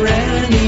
surrender.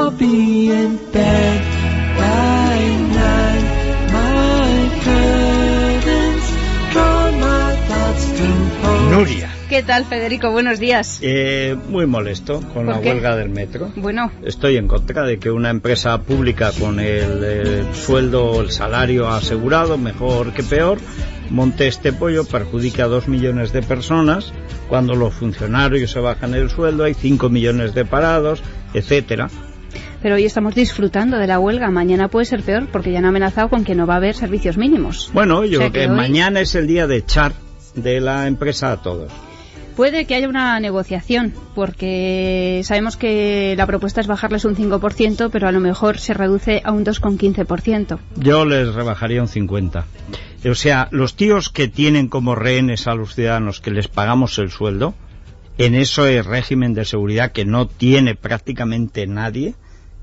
I'll be in bed by nine. My curtains draw my thoughts to home. Nuria. ¿Qué tal, Federico? Buenos días. Eh, muy molesto con la qué? huelga del metro. Bueno. Estoy en contra de que una empresa pública con el, el sueldo, el salario asegurado, mejor que peor, monte este pollo, perjudique a dos millones de personas, cuando los funcionarios se bajan el sueldo, hay cinco millones de parados, etcétera. pero hoy estamos disfrutando de la huelga. Mañana puede ser peor porque ya han amenazado con que no va a haber servicios mínimos. Bueno, yo O sea creo que, que hoy- mañana es el día de echar de la empresa a todos. Puede que haya una negociación, porque sabemos que la propuesta es bajarles un 5%, pero a lo mejor se reduce a un 2,15%. Yo les rebajaría un 50. O sea, los tíos que tienen como rehenes a los ciudadanos que les pagamos el sueldo, en ese régimen de seguridad que no tiene prácticamente nadie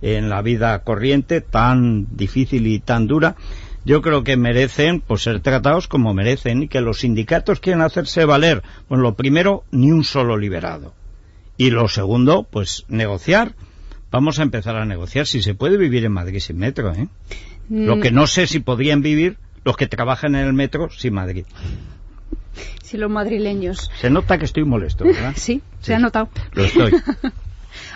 en la vida corriente, tan difícil y tan dura, yo creo que merecen pues ser tratados como merecen y que los sindicatos quieren hacerse valer. Bueno, lo primero, ni un solo liberado. Y lo segundo, pues negociar. Vamos a empezar a negociar si se puede vivir en Madrid sin metro, ¿eh? Lo Mm, que no sé si podrían vivir los que trabajan en el metro sin Madrid. Si los madrileños. Se nota que estoy molesto, ¿verdad? Sí, Sí. se ha notado. Lo estoy.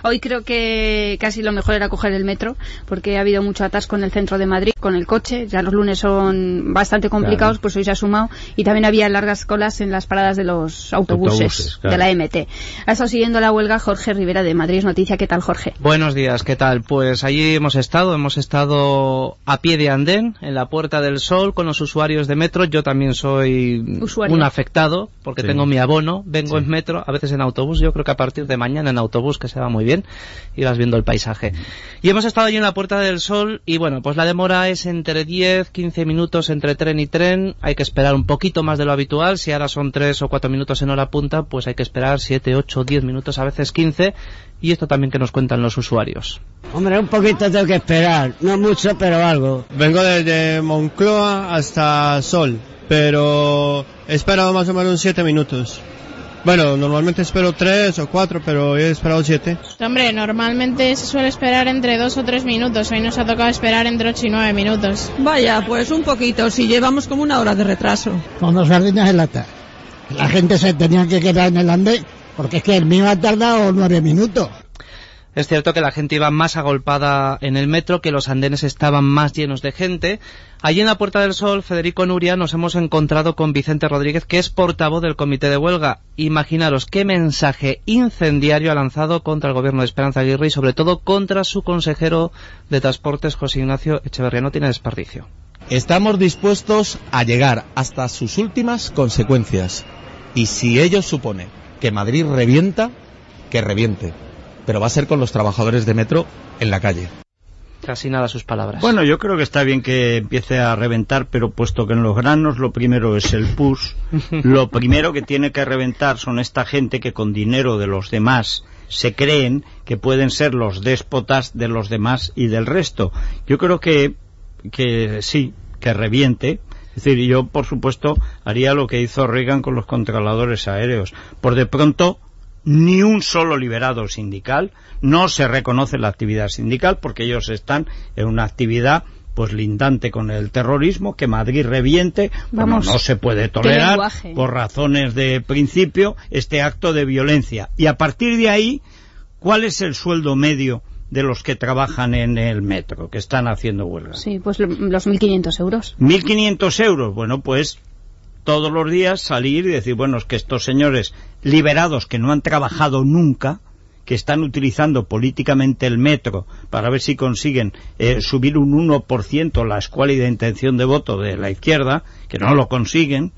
Hoy creo que casi lo mejor era coger el metro, porque ha habido mucho atasco en el centro de Madrid con el coche. Ya los lunes son bastante complicados, Claro. pues hoy se ha sumado. Y también había largas colas en las paradas de los autobuses, Autobuses, claro. de la MT. Ha estado siguiendo la huelga Jorge Rivera de Madrid Noticia. ¿Qué tal, Jorge? Buenos días, ¿qué tal? Pues allí hemos estado, hemos estado a pie de andén, en la Puerta del Sol, con los usuarios de metro. Yo también soy Usuario. un afectado, porque Sí. tengo mi abono, vengo Sí. en metro, a veces en autobús. Yo creo que a partir de mañana en autobús, que se va muy bien, irás viendo el paisaje. Y hemos estado allí en la Puerta del Sol, y bueno, pues la demora es entre 10, 15 minutos entre tren y tren. Hay que esperar un poquito más de lo habitual. Si ahora son 3 o 4 minutos en hora punta, pues hay que esperar 7, 8, 10 minutos, a veces 15. Y esto también que nos cuentan los usuarios. Hombre, un poquito tengo que esperar, no mucho, pero algo. Vengo desde Moncloa hasta Sol, pero he esperado más o menos 7 minutos. Bueno, normalmente espero 3 o 4, pero he esperado 7. Hombre, normalmente se suele esperar entre dos o tres minutos. Hoy nos ha tocado esperar entre ocho y nueve minutos. Vaya, pues un poquito, si llevamos como una hora de retraso. Con dos sardinas en lata. La gente se tenía que quedar en el andén, porque es que el mío ha tardado nueve minutos. Es cierto que la gente iba más agolpada en el metro, que los andenes estaban más llenos de gente. Allí en la Puerta del Sol, Federico Nuria, nos hemos encontrado con Vicente Rodríguez, que es portavoz del Comité de Huelga. Imaginaros qué mensaje incendiario ha lanzado contra el gobierno de Esperanza Aguirre y sobre todo contra su consejero de Transportes, José Ignacio Echeverría. No tiene desperdicio. Estamos dispuestos a llegar hasta sus últimas consecuencias. Y si ello supone que Madrid revienta, que reviente. Pero va a ser con los trabajadores de metro en la calle. Casi nada sus palabras. Bueno, yo creo que está bien que empiece a reventar, pero puesto que en los granos lo primero es el push, lo primero que tiene que reventar son esta gente que con dinero de los demás se creen que pueden ser los déspotas de los demás y del resto. Yo creo que, que sí, que reviente. Es decir, yo, por supuesto, haría lo que hizo Reagan con los controladores aéreos. Por de pronto, ni un solo liberado sindical, no se reconoce la actividad sindical porque ellos están en una actividad pues lindante con el terrorismo, que Madrid reviente, no se puede tolerar por razones de principio este acto de violencia. Y a partir de ahí, ¿cuál es el sueldo medio de los que trabajan en el metro, que están haciendo huelga? Sí, pues lo- los 1.500 euros. 1.500 euros. Bueno, pues todos los días salir y decir, bueno, es que estos señores liberados que no han trabajado nunca, que están utilizando políticamente el metro para ver si consiguen eh, subir un 1% la escuálida intención de voto de la izquierda, que no lo consiguen,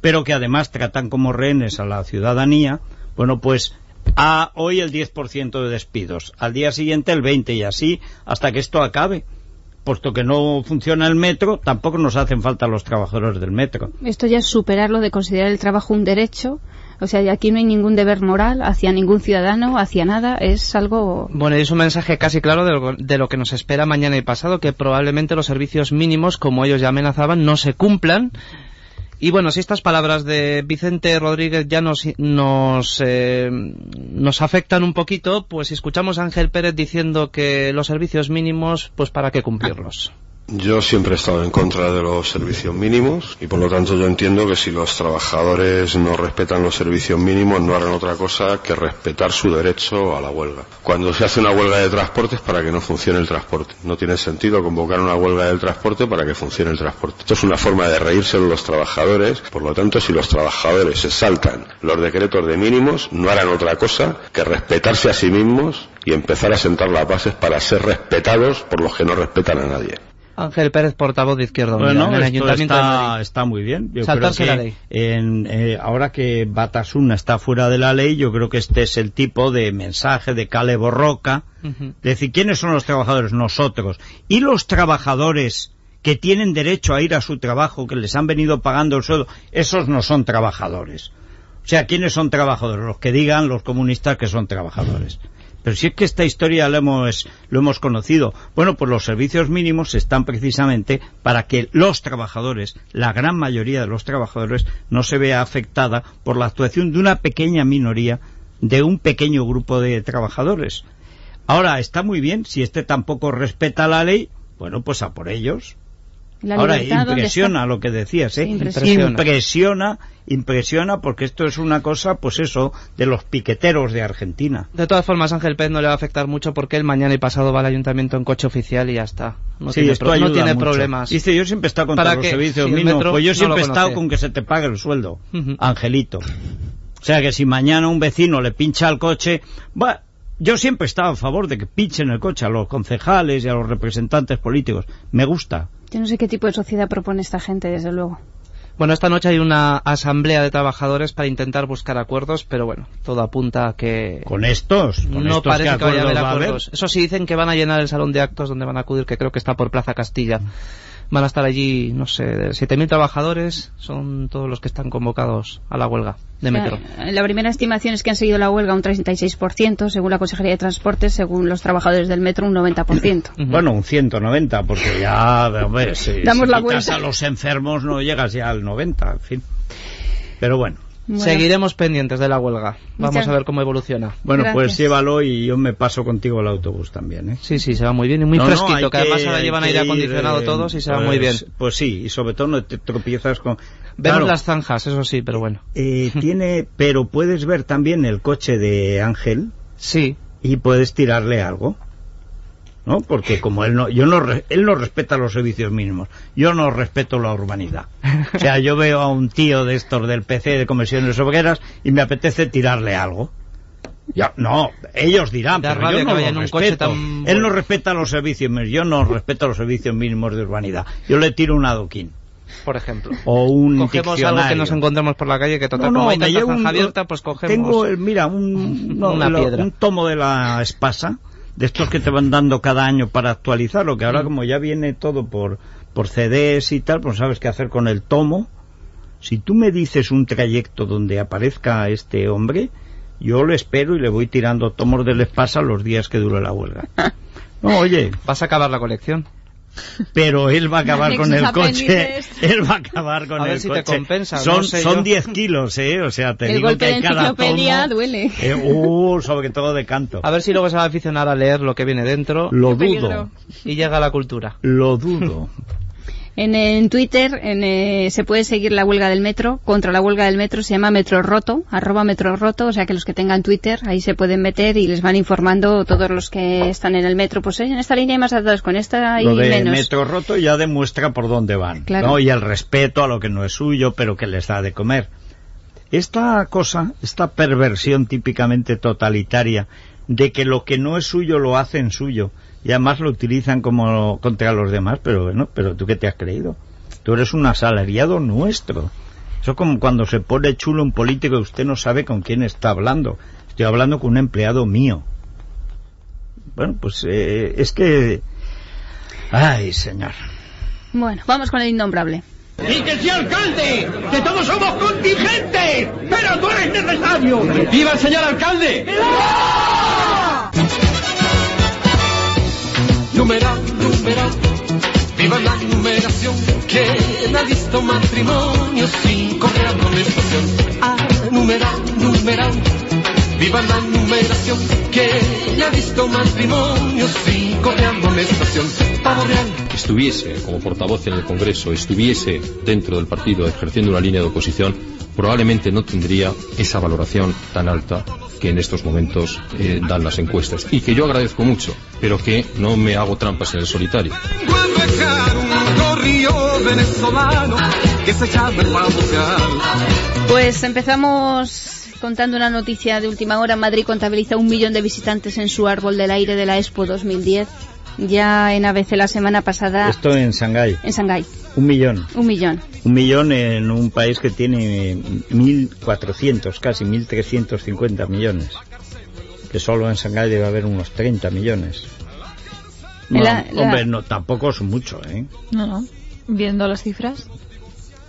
pero que además tratan como rehenes a la ciudadanía, bueno, pues a hoy el 10% de despidos, al día siguiente el 20% y así hasta que esto acabe. Puesto que no funciona el metro, tampoco nos hacen falta los trabajadores del metro. Esto ya es superar lo de considerar el trabajo un derecho. O sea, aquí no hay ningún deber moral hacia ningún ciudadano, hacia nada. Es algo... Bueno, y es un mensaje casi claro de lo, de lo que nos espera mañana y pasado, que probablemente los servicios mínimos, como ellos ya amenazaban, no se cumplan Y bueno, si estas palabras de Vicente Rodríguez ya nos, nos, eh, nos afectan un poquito, pues escuchamos a Ángel Pérez diciendo que los servicios mínimos, pues para qué cumplirlos. Yo siempre he estado en contra de los servicios mínimos y por lo tanto yo entiendo que si los trabajadores no respetan los servicios mínimos no harán otra cosa que respetar su derecho a la huelga. Cuando se hace una huelga de transporte es para que no funcione el transporte. No tiene sentido convocar una huelga del transporte para que funcione el transporte. Esto es una forma de reírse de los trabajadores. Por lo tanto, si los trabajadores se saltan los decretos de mínimos, no harán otra cosa que respetarse a sí mismos y empezar a sentar las bases para ser respetados por los que no respetan a nadie. Ángel Pérez, portavoz de Izquierda Unida, Bueno, en el de está, Madrid. está muy bien. Yo Saltarse creo la que ley. en, eh, ahora que Batasuna está fuera de la ley, yo creo que este es el tipo de mensaje de Cale Borroca. Ujú. decir, ¿quiénes son los trabajadores? Nosotros. ¿Y los trabajadores que tienen derecho a ir a su trabajo, que les han venido pagando el sueldo? Esos no son trabajadores. O sea, ¿quiénes son trabajadores? Los que digan los comunistas que son trabajadores. Pero si es que esta historia lo hemos, lo hemos conocido. Bueno, pues los servicios mínimos están precisamente para que los trabajadores, la gran mayoría de los trabajadores, no se vea afectada por la actuación de una pequeña minoría, de un pequeño grupo de trabajadores. Ahora, está muy bien, si este tampoco respeta la ley, bueno, pues a por ellos. La Ahora, libertad, ¿dónde impresiona lo que decías, ¿eh? Impresiona. impresiona, impresiona, porque esto es una cosa, pues eso, de los piqueteros de Argentina. De todas formas, Ángel Pérez no le va a afectar mucho porque él mañana y pasado va al ayuntamiento en coche oficial y ya está. No sí, tiene, esto pro- no tiene mucho. problemas. Dice, yo siempre he estado contra Para los que- servicios si mínimos, pues yo no siempre he estado con que se te pague el sueldo. Angelito. O sea que si mañana un vecino le pincha el coche, va, yo siempre he estado a favor de que pinchen el coche a los concejales y a los representantes políticos. Me gusta. Yo no sé qué tipo de sociedad propone esta gente, desde luego. Bueno, esta noche hay una asamblea de trabajadores para intentar buscar acuerdos, pero bueno, todo apunta a que Con estos, con no estos parece ¿qué que vaya a haber acuerdos a haber? acuerdos. Eso sí, dicen que van a llenar el salón de actos donde van a acudir, que creo que está por Plaza Castilla. Van a estar allí, no sé, 7.000 trabajadores, son todos los que están convocados a la huelga de metro. Eh, La primera estimación es que han seguido la huelga un 36%, según la Consejería de Transportes, según los trabajadores del metro un 90%. Ujú. Bueno, un 190, porque ya, hombre, si, Damos si la quitas vuelta. a los enfermos no llegas ya al 90, en fin. Pero bueno. Bueno, Seguiremos pendientes de la huelga. Vamos Muchas- a ver cómo evoluciona. Bueno, pues llévalo y yo me paso contigo el autobús también, ¿eh? Sí, sí, se va muy bien y muy No, fresquito, que además ahora llevan aire ir, acondicionado eh, todos y se va pues- muy bien. Pues sí, y sobre todo no te tropiezas con... Vemos Claro, las zanjas, eso sí, pero bueno. eh, tiene, pero puedes ver también el coche de Ángel Sí, y puedes tirarle algo. ¿No? Porque como él no, yo no, re- él no respeta los servicios mínimos, yo no respeto la urbanidad. O sea, yo veo a un tío de estos del PC de comisiones obreras y me apetece tirarle algo. Ya, no, ellos dirán, Da pero yo no lo respeto. tan Él no respeta los servicios mínimos, yo no respeto los servicios mínimos de urbanidad. Yo le tiro un adoquín por ejemplo. o un Cogemos algo que nos encontremos por la calle, que total, No, no, como hay tanta un- abierta, pues cogemos... Tengo, el- mira, un, no, Una lo- piedra. un tomo de la Espasa, de estos que te van dando cada año para actualizarlo, que Mm. ahora como ya viene todo por, por CDs y tal, pues sabes qué hacer con el tomo. Si tú me dices un trayecto donde aparezca este hombre, yo lo espero y le voy tirando tomos del Espasa los días que dure la huelga. No, oye, Vas a acabar la colección. Pero él va a acabar con el coche. Él va a acabar con A ver el si te coche. compensa, son no sé son yo. 10 kilos, ¿eh? O sea, te El digo golpe que de cada enciclopedia tomo, duele. eh, uh, sobre todo de canto. A ver si luego se va a aficionar a leer lo que viene dentro Lo dudo, y llega a la cultura. lo dudo. En, en Twitter en, eh, se puede seguir la huelga del metro. Contra la huelga del metro se llama Metro Roto, arroba Metro Roto. O sea que los que tengan Twitter ahí se pueden meter y les van informando todos los que están en el metro. Pues en esta línea hay más datos, con esta hay Lo de menos. metro roto ya demuestra por dónde van. Claro. ¿no? Y el respeto a lo que no es suyo, pero que les da de comer. Esta cosa, esta perversión típicamente totalitaria de que lo que no es suyo lo hacen suyo y además lo utilizan como contra los demás, pero bueno, pero tú qué te has creído? Tú eres un asalariado nuestro. Eso como cuando se pone chulo un político y usted no sabe con quién está hablando. Estoy hablando con un empleado mío. Bueno, pues eh, es que... Ay, señor. Bueno, vamos con el innombrable. ¡Y que sí, alcalde! ¡Que todos somos contingentes! ¡Pero tú eres necesario! ¡Viva el señor alcalde! Numeral, numeral, viva la numeración. ¿Quién ha visto matrimonio sin correr amonestación? Ah, numeral, numeral. Viva la numeración. ¿Quién ha visto matrimonio sin correr amonestación? Pavo real. estuviese como portavoz en el Congreso, estuviese dentro del partido ejerciendo una línea de oposición, probablemente no tendría esa valoración tan alta que en estos momentos eh, dan las encuestas y que yo agradezco mucho, pero que no me hago trampas en el solitario. Pues empezamos contando una noticia de última hora. Madrid contabiliza un millón de visitantes en su árbol del aire de la Expo 2010. Ya en ABC la semana pasada. Esto en Shanghái. En Shanghái. Un millón. Un millón. Un millón en un país que tiene 1.400, casi 1.350 millones. Que solo en Shanghái debe haber unos 30 millones. No, La- la- Hombre, no, tampoco son mucho, ¿eh? No, no. Viendo las cifras.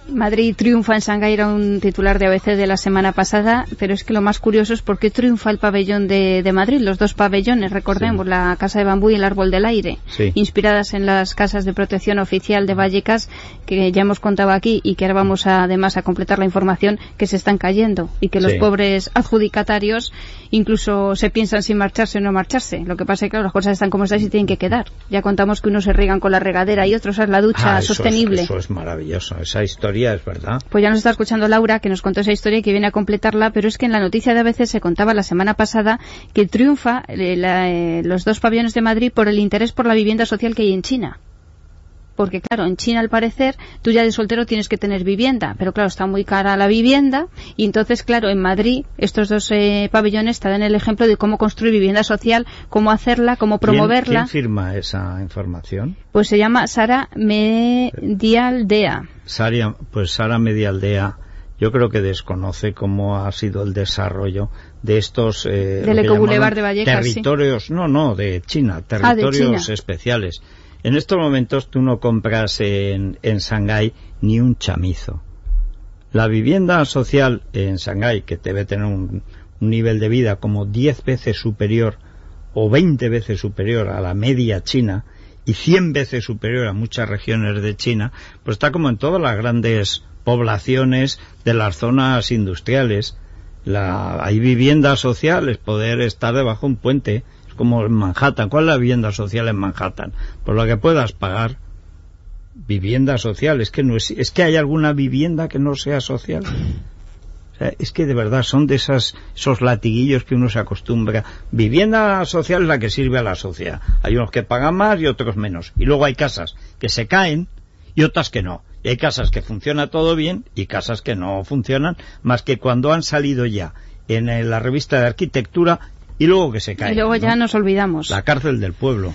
Madrid triunfa en Shanghái era un titular de ABC de la semana pasada, pero es que lo más curioso es por qué triunfa el pabellón de, de Madrid, los dos pabellones, recordemos, la Casa de Bambú y el Árbol del Aire, Sí. inspiradas en las casas de protección oficial de Vallecas, que ya hemos contado aquí y que ahora vamos a, además a completar la información, que se están cayendo y que los Sí. pobres adjudicatarios incluso se piensan si marcharse o no marcharse. Lo que pasa es que claro, las cosas están como están y tienen que quedar. Ya contamos que unos se riegan con la regadera y otros es la ducha Ah, eso es- sostenible. eso es maravilloso. Esa historia verdad. Pues ya nos está escuchando Laura, que nos contó esa historia y que viene a completarla, pero es que en la noticia de ABC se contaba la semana pasada que triunfa eh, eh, los dos pabellones de Madrid por el interés por la vivienda social que hay en China. Porque claro, en China al parecer tú ya de soltero tienes que tener vivienda, pero claro, está muy cara la vivienda y entonces claro, en Madrid estos dos eh, pabellones te dan el ejemplo de cómo construir vivienda social, cómo hacerla, cómo ¿Quién- promoverla. ¿Quién, firma esa información? Pues se llama Sara Medialdea. Saria, pues Sara Medialdea, yo creo que desconoce cómo ha sido el desarrollo de estos eh, Del de Vallecas, sí. territorios, no, no, de China, Ah, de territorios China. especiales. En estos momentos tú no compras en, en Shanghái ni un chamizo. La vivienda social en Shanghái, que debe tener un, un nivel de vida como 10 veces superior o 20 veces superior a la media china y 100 veces superior a muchas regiones de China, pues está como en todas las grandes poblaciones de las zonas industriales. La, hay viviendas sociales, poder estar debajo de un puente, es como en Manhattan. ¿Cuál es la vivienda social en Manhattan? Por lo que puedas pagar. Vivienda social, es que no es, es que hay alguna vivienda que no sea social. O sea, es que de verdad son de esas, esos latiguillos que uno se acostumbra. Vivienda social es la que sirve a la sociedad. Hay unos que pagan más y otros menos. Y luego hay casas que se caen y otras que no. Y hay casas que funciona todo bien y casas que no funcionan más que cuando han salido ya en eh, la revista de arquitectura y luego que se caen. y luego ya ¿no? nos olvidamos. La cárcel del pueblo.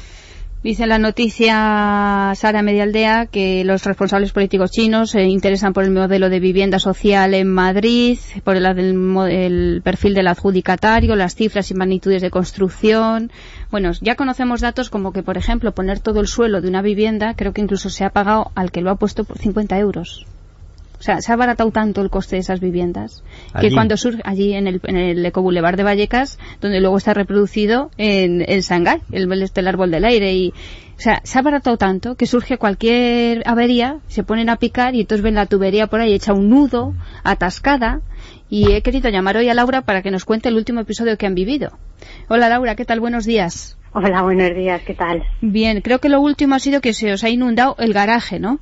Dice la noticia Sara Medialdea que los responsables políticos chinos se interesan por el modelo de vivienda social en Madrid, por el, el perfil del adjudicatario, las cifras y magnitudes de construcción. Bueno, ya conocemos datos como que, por ejemplo, poner todo el suelo de una vivienda, creo que incluso se ha pagado al que lo ha puesto por 50 euros. O sea, se ha abaratado tanto el coste de esas viviendas que cuando surge allí en el, en el Ecoboulevard de Vallecas, donde luego está reproducido en, en Shanghái, el, el, este, el árbol del aire y o sea, se ha abaratado tanto que surge cualquier avería, se ponen a picar y entonces ven la tubería por ahí hecha un nudo, atascada y he querido llamar hoy a Laura para que nos cuente el último episodio que han vivido. Hola Laura, ¿qué tal? Buenos días. Hola, buenos días, ¿qué tal? Bien, creo que lo último ha sido que se os ha inundado el garaje, ¿no?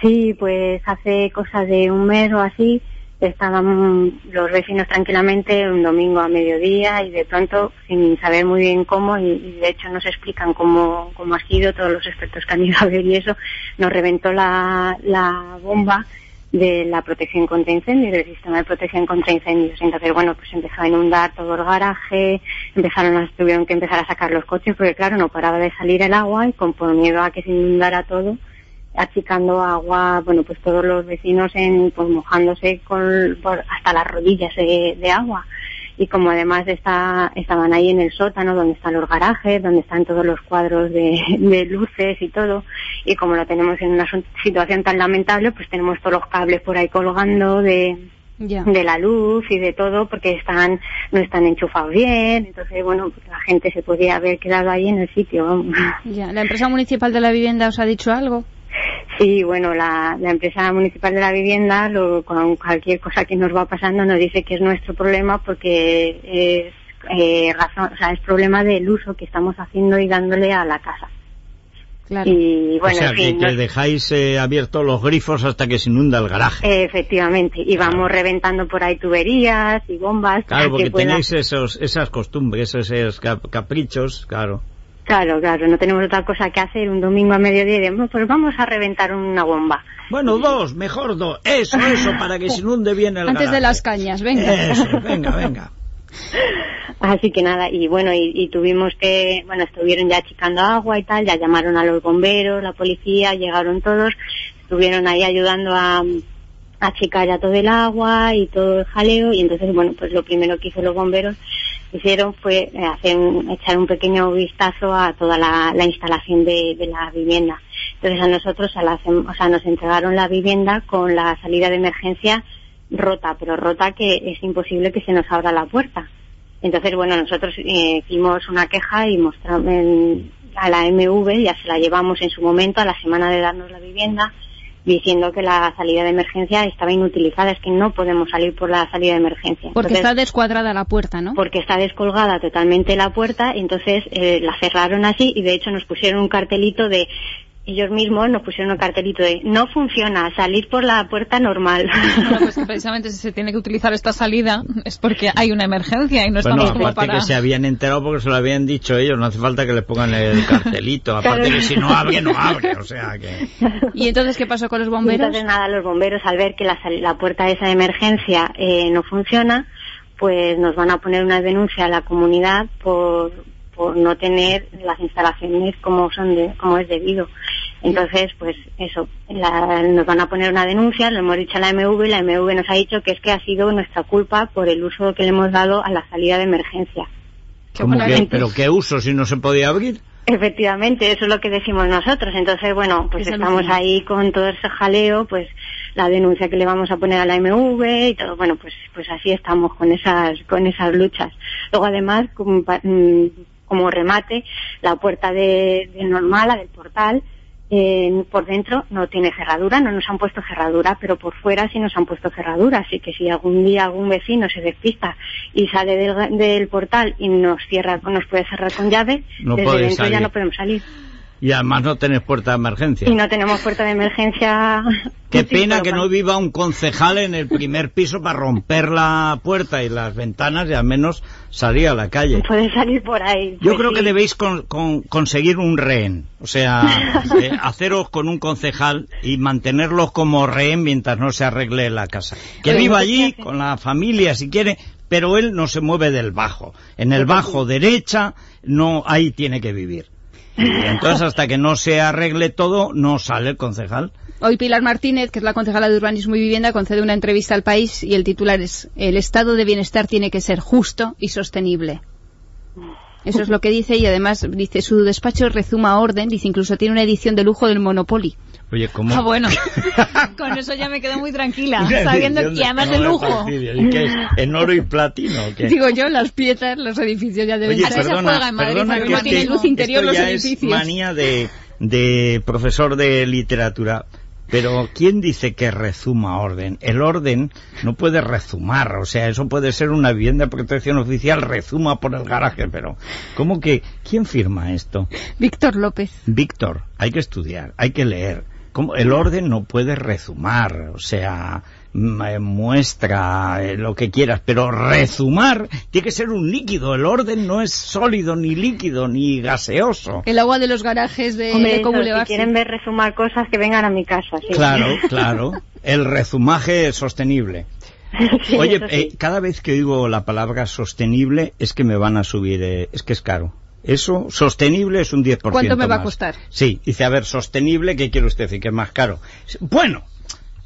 Sí, pues hace cosa de un mes o así estaban los vecinos tranquilamente un domingo a mediodía y de pronto, sin saber muy bien cómo, y, y de hecho nos explican cómo, cómo ha sido, todos los expertos que han ido a ver y eso, nos reventó la, la bomba de la protección contra incendios, del sistema de protección contra incendios. Entonces, bueno, pues empezó a inundar todo el garaje, empezaron a, tuvieron que empezar a sacar los coches porque claro, no paraba de salir el agua y con por miedo a que se inundara todo, achicando agua, bueno, pues todos los vecinos en, pues mojándose con, por, hasta las rodillas de, de agua. Y como además está, estaban ahí en el sótano donde están los garajes, donde están todos los cuadros de, de luces y todo, y como lo tenemos en una situación tan lamentable, pues tenemos todos los cables por ahí colgando de, de la luz y de todo porque están no están enchufados bien entonces bueno pues la gente se podría haber quedado ahí en el sitio. Ya. ¿La empresa municipal de la vivienda os ha dicho algo? Sí, bueno, la, la empresa municipal de la vivienda, lo- con cualquier cosa que nos va pasando, nos dice que es nuestro problema porque es, eh, razón, o sea, es problema del uso que estamos haciendo y dándole a la casa. Y bueno, o sea, en fin, que, dejáis eh, abiertos los grifos hasta que se inunda el garaje. efectivamente, y vamos reventando por ahí tuberías y bombas. Claro, porque que pueda- tenéis esos, esas costumbres, esos cap- caprichos, claro. Claro, claro, no tenemos otra cosa que hacer un domingo a mediodía y de, "Bueno, pues vamos a reventar una bomba. Bueno, dos, mejor dos. Eso, eso, para que se inunde bien el Antes de las cañas, venga. Eso, venga, venga. Así que nada, y bueno, y, y tuvimos que, bueno, estuvieron ya achicando agua y tal, ya llamaron a los bomberos, la policía, llegaron todos, estuvieron ahí ayudando a, a achicar ya todo el agua y todo el jaleo, y entonces, bueno, pues lo primero que hizo los bomberos hicieron fue eh, hacer echar un pequeño vistazo a toda la, la instalación de, la vivienda. Entonces a nosotros a la sem- o sea, nos entregaron la vivienda con la salida de emergencia rota, pero rota que es imposible que se nos abra la puerta. Entonces, bueno, nosotros eh, hicimos una queja y mostramos a la MV, ya se la llevamos en su momento, a la semana de darnos la vivienda, diciendo que la salida de emergencia estaba inutilizada, es que no podemos salir por la salida de emergencia. Porque Entonces, está descuadrada la puerta, ¿no? porque está descolgada totalmente la puerta, entonces eh, la cerraron así y de hecho nos pusieron un cartelito de ellos mismos nos pusieron un cartelito de no funciona, salir por la puerta normal. Bueno, pues que precisamente si se tiene que utilizar esta salida es porque hay una emergencia y no Bueno, estamos como aparte para... que se habían enterado porque se lo habían dicho ellos, no hace falta que les pongan el cartelito, aparte Claro. que si no abre, no abre, o sea que... ¿Y entonces qué pasó con los bomberos? Entonces nada, los bomberos al ver que la, la puerta esa de emergencia eh, no funciona, pues nos van a poner una denuncia a la comunidad por, por no tener las instalaciones como son de, como es debido. Entonces, pues eso, la- nos van a poner una denuncia, lo hemos dicho a la MV y la MV nos ha dicho que es que ha sido nuestra culpa por el uso que le hemos dado a la salida de emergencia. ¿Cómo que- ¿Pero qué uso si no se podía abrir? Efectivamente, eso es lo que decimos nosotros. Entonces, bueno, pues Es estamos ahí con todo ese jaleo, pues la denuncia que le vamos a poner a la MV y todo. Bueno, pues pues así estamos con esas con esas luchas. Luego, además, como, remate, la puerta de, de normal, la del portal, eh, por dentro no tiene cerradura, no nos han puesto cerradura, pero por fuera sí nos han puesto cerradura. Así que si algún día algún vecino se despista y sale del, del portal y nos cierra, nos puede cerrar con llave, No desde dentro ya no podemos salir. Y además no tenés puerta de emergencia. Y no tenemos puerta de emergencia. Qué pena que no viva un concejal en el primer piso para romper la puerta y las ventanas y al menos salir a la calle. Puede salir por ahí. Yo Pues creo sí. que debéis con- con- conseguir un rehén, o sea, eh, haceros con un concejal y mantenerlos como rehén mientras no se arregle la casa. Que Oye, viva ¿no sé qué allí con la familia si quiere, pero él no se mueve del bajo. En el bajo derecha, no, ahí tiene que vivir. Entonces hasta que no se arregle todo, no sale el concejal. Hoy Pilar Martínez, que es la concejala de Urbanismo y Vivienda, concede una entrevista al país y el titular es El estado de bienestar tiene que ser justo y sostenible. Eso es lo que dice y además dice su despacho rezuma orden, dice incluso tiene una edición de lujo del Monopoly. Oye, ¿cómo? Ah, bueno. Con eso ya me quedo muy tranquila, sabiendo y además de lujo. fastidies. ¿Y qué es? ¿En oro y platino? o qué? Digo yo, las piezas, los edificios ya deben Oye, ser. perdona, perdona que no es tienen que luz interior los ya es edificios. manía de, de profesor de literatura. Pero ¿quién dice que rezuma orden? El orden no puede rezumar, o sea, eso puede ser una vivienda de protección oficial, rezuma por el garaje, pero ¿cómo que quién firma esto? Víctor López. Víctor, hay que estudiar, hay que leer. ¿Cómo? El orden no puede rezumar, o sea, m- eh, muestra eh, lo que quieras, pero rezumar tiene que ser un líquido. El orden no es sólido, ni líquido, ni gaseoso. El agua de los garajes de, Hombre, de eso, Boulevard. si quieren ver resumar cosas, que vengan a mi casa. sí. Claro, claro. El rezumaje sostenible. Sí, Oye, eh, cada vez que oigo la palabra sostenible es que me van a subir, eh, es que es caro. Eso, sostenible es un 10%. ¿Cuánto me va a costar? Sí, dice, a ver, sostenible, ¿qué quiere usted decir? Que es más caro. Bueno,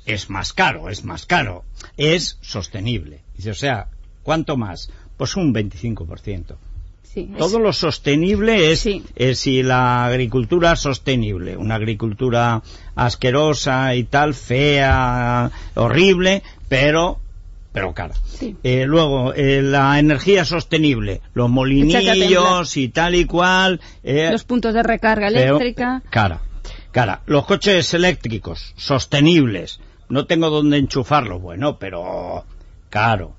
es más caro, es más caro. Es sostenible. Dice, o sea, ¿cuánto más? Pues un 25%. Sí, es- Todo lo sostenible es, es si la agricultura sostenible, una agricultura asquerosa y tal, fea, horrible, pero pero cara. Eh, luego, eh, la energía sostenible, los molinillos y tal y cual, eh, Los puntos de recarga pero- eléctrica. cara. Cara, los coches eléctricos, sostenibles, no tengo dónde enchufarlo, bueno, pero caro.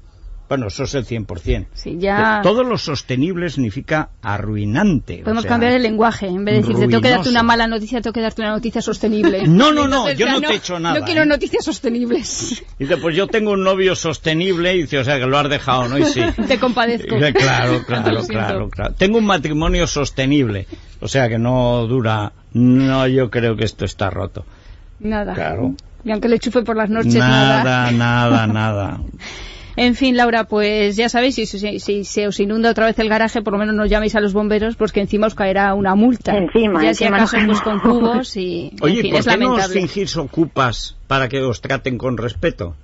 Bueno, eso es el 100%. Sí, ya... Todo lo sostenible significa arruinante. Podemos o sea, cambiar el lenguaje. En vez de decirte, tengo que darte una mala noticia, tengo que darte una noticia sostenible. No, no, no, Entonces yo no te he hecho nada, No quiero ¿eh? noticias sostenibles. Dice, pues yo tengo un novio sostenible y dice, o sea, que lo has dejado, ¿no? Y sí. Te compadezco. Eh, Claro, claro, claro, claro. Tengo un matrimonio sostenible, o sea que no dura. No, yo creo que esto está roto. Nada. Claro. Y aunque le chufe por las noches, nada. Nada, nada, nada. En fin, Laura, pues ya sabéis, si, si- si se os inunda otra vez el garaje, por lo menos nos llaméis a los bomberos, pues que encima os caerá una multa. Encima, ya si encima acaso pues con cubos y... en Oye, fin, ¿por es qué no os fingís ocupas para que os traten con respeto?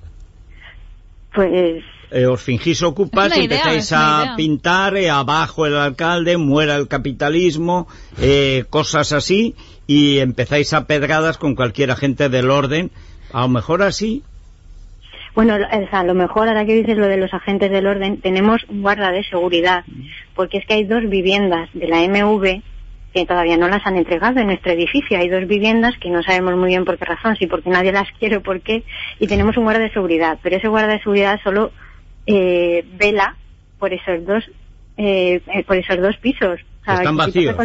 Pues Eh, os fingís ocupas y empezáis a pintar eh, abajo el alcalde, muera el capitalismo, eh, cosas así, y empezáis a pedradas con cualquier agente del orden. A lo mejor así Bueno, o sea, a lo mejor ahora que dices lo de los agentes del orden, tenemos un guarda de seguridad, porque es que hay dos viviendas de la MV que todavía no las han entregado en nuestro edificio. Hay dos viviendas que no sabemos muy bien por qué razón, si porque nadie las quiere o por qué, y tenemos un guarda de seguridad, pero ese guarda de seguridad solo eh, vela por esos dos eh, eh, por esos dos pisos. O sea, Están vacíos.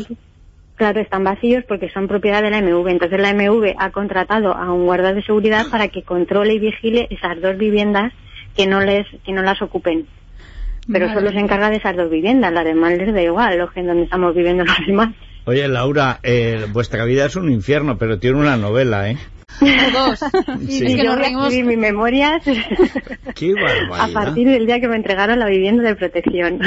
Claro, están vacíos porque son propiedad de la MV. Entonces la MV ha contratado a un guarda de seguridad para que controle y vigile esas dos viviendas que no les que no las ocupen. Pero solo se encarga de esas dos viviendas. Las demás les da igual, los que en donde estamos viviendo los demás. Oye, Laura, eh, vuestra vida es un infierno, pero tiene una novela, ¿eh? O dos. Sí. Es que Yo nos voy a escribir mis memorias ¡Qué a partir del día que me entregaron la vivienda de protección.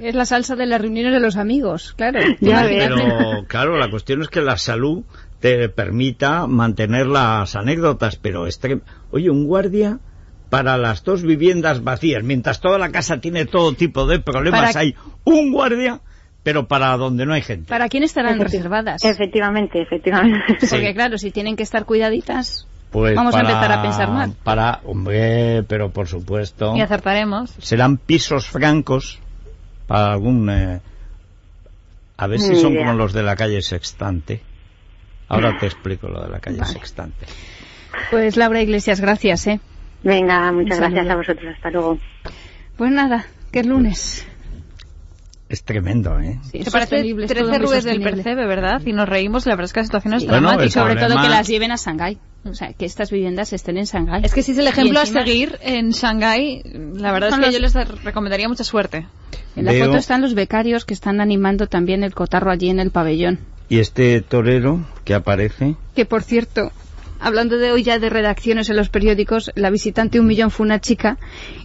Es la salsa de las reuniones de los amigos, claro. Ya. Pero, claro, la cuestión es que la salud te permita mantener las anécdotas, pero este... Oye, un guardia para las dos viviendas vacías, mientras toda la casa tiene todo tipo de problemas, Para- hay un guardia, pero para donde no hay gente. ¿Para quién estarán Efecti- reservadas? Efectivamente, efectivamente. Sí. Porque claro, si tienen que estar cuidaditas, Pues vamos a para- empezar a pensar mal. Para, hombre, pero por supuesto... Y acertaremos. serán pisos francos para algún... eh, a ver si son idea. como los de la calle Sextante. Ahora te explico lo de la calle Vale. Sextante. Pues Laura Iglesias, gracias, ¿eh? Venga, muchas gracias a vosotros. Hasta luego. Pues nada, que es lunes. Es tremendo, ¿eh? Sí, ¿Te parece sostenible, es todo 13 muy rubes del. Percebe, verdad? Y nos reímos, la verdad es que la situación es Sí. Bueno, dramática. sobre todo problema- que las lleven a Shanghái. O sea, que estas viviendas estén en Shanghái. Es que si es el ejemplo Y a encima- seguir en Shanghái, la verdad es que los- yo les recomendaría mucha suerte. En la Veo- foto están los becarios que están animando también el cotarro allí en el pabellón. Y este torero que aparece... Que por cierto, hablando de hoy ya de redacciones en los periódicos, la visitante un millón fue una chica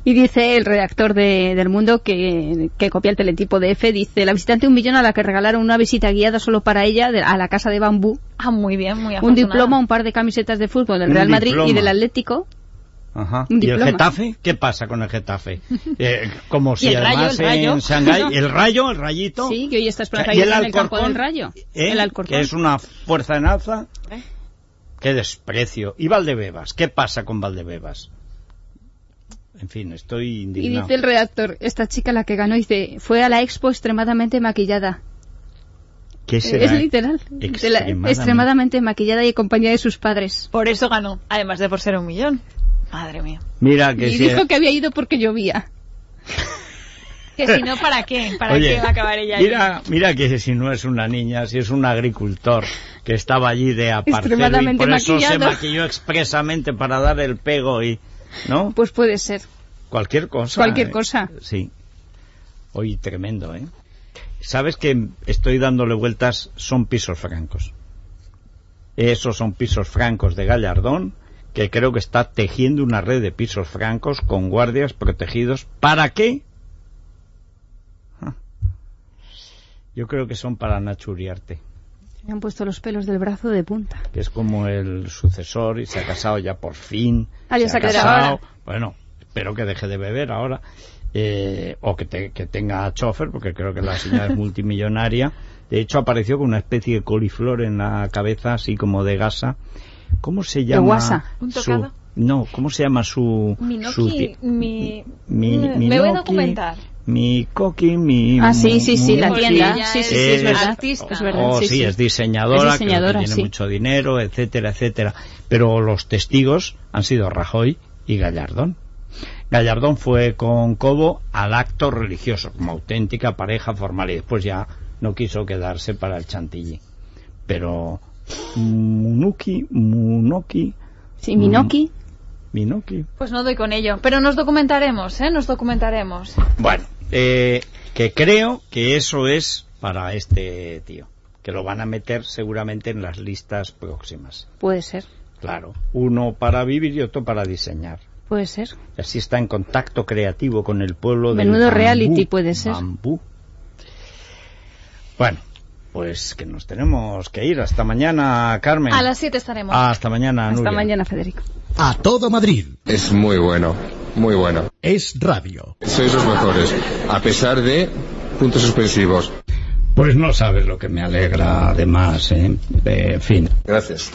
y dice el redactor de, del Mundo que, que copia el teletipo de F, dice la visitante un millón a la que regalaron una visita guiada solo para ella de- a la casa de bambú, Ah, muy bien, muy un afortunada. diploma, un par de camisetas de fútbol del Un Real Madrid diploma. y del Atlético. Ajá. Un ¿Y el. Getafe? ¿Qué pasa con el Getafe? Eh, como si el rayo, además el rayo? en Shanghái... El rayo, el rayito... Sí, que hoy está Esperanza ¿Y el Aguirre en el campo del Rayo. ¿Eh? El Alcorcón. que es una fuerza en alza. ¿Eh? Qué desprecio. ¿Y Valdebebas? ¿Qué pasa con Valdebebas? En fin, estoy Y indignado. dice el redactor, esta chica la que ganó, dice, fue a la expo extremadamente maquillada. ¿Qué será? Es literal. Extremadamente. extremadamente maquillada y en compañía de sus padres. Por eso ganó, además de por ser un millón. Madre mía. Mira que y dijo que había ido porque llovía. Que si no, ¿para qué? ¿Para Oye, qué va a acabar ella ahí? mira, mira que si no es una niña, si es un agricultor que estaba allí de aparcero y por eso se maquilló expresamente para dar el pego y... ¿No? Pues puede ser. Cualquier cosa. Cualquier ¿eh? cosa. Sí. Oye, tremendo, ¿eh? ¿Sabes que estoy dándole vueltas? Son pisos francos. Esos son pisos francos de Gallardón, que creo que está tejiendo una red de pisos francos con guardias protegidos. ¿Para qué? Yo creo que son para Nacho Uriarte, Me han puesto los pelos del brazo de punta. que es como el sucesor y se ha casado ya por fin. Ah, ya se ha casado ahora. Bueno, espero que deje de beber ahora. eh, o que, te- que tenga chofer, porque creo que la señora es multimillonaria. De hecho, apareció con una especie de coliflor en la cabeza, así como de gasa. ¿Cómo se llama? guasa. ¿Un su- tocado? No, ¿cómo se llama su... su Minoki, ti- mi... mi- me voy a Minoki, documentar. Mi coqui, mi... Ah, sí, sí, sí, la tienda. Sí, sí, sí, es es verdad. artista. Es verdad, Oh, sí, sí, sí. es diseñadora, Es creo que diseñadora, tiene sí. mucho dinero, etcétera, etcétera. Pero los testigos han sido Rajoy y Gallardón. Gallardón fue con Cobo al acto religioso, como auténtica pareja formal, y después ya no quiso quedarse para el chantilly. Pero Munuki, Munoki, Sí, Minoki. Minoki, Pues no doy con ello. Pero nos documentaremos, ¿eh? Nos documentaremos. Bueno, eh, que creo que eso es para este tío, que lo van a meter seguramente en las listas próximas. Puede ser, Claro, uno para vivir y otro para diseñar. puede ser. Y así está en contacto creativo con el pueblo del Menudo bambú, reality puede ser. bambú. Bueno, pues que nos tenemos que ir. Hasta mañana, Carmen. A las 7 estaremos. Hasta mañana, Hasta Nuria. mañana, Federico. A todo Madrid. Es muy bueno, muy bueno. Es radio. Sois los mejores, a pesar de puntos suspensivos. Pues no sabes lo que me alegra, además, ¿eh? Eh, en fin. Gracias.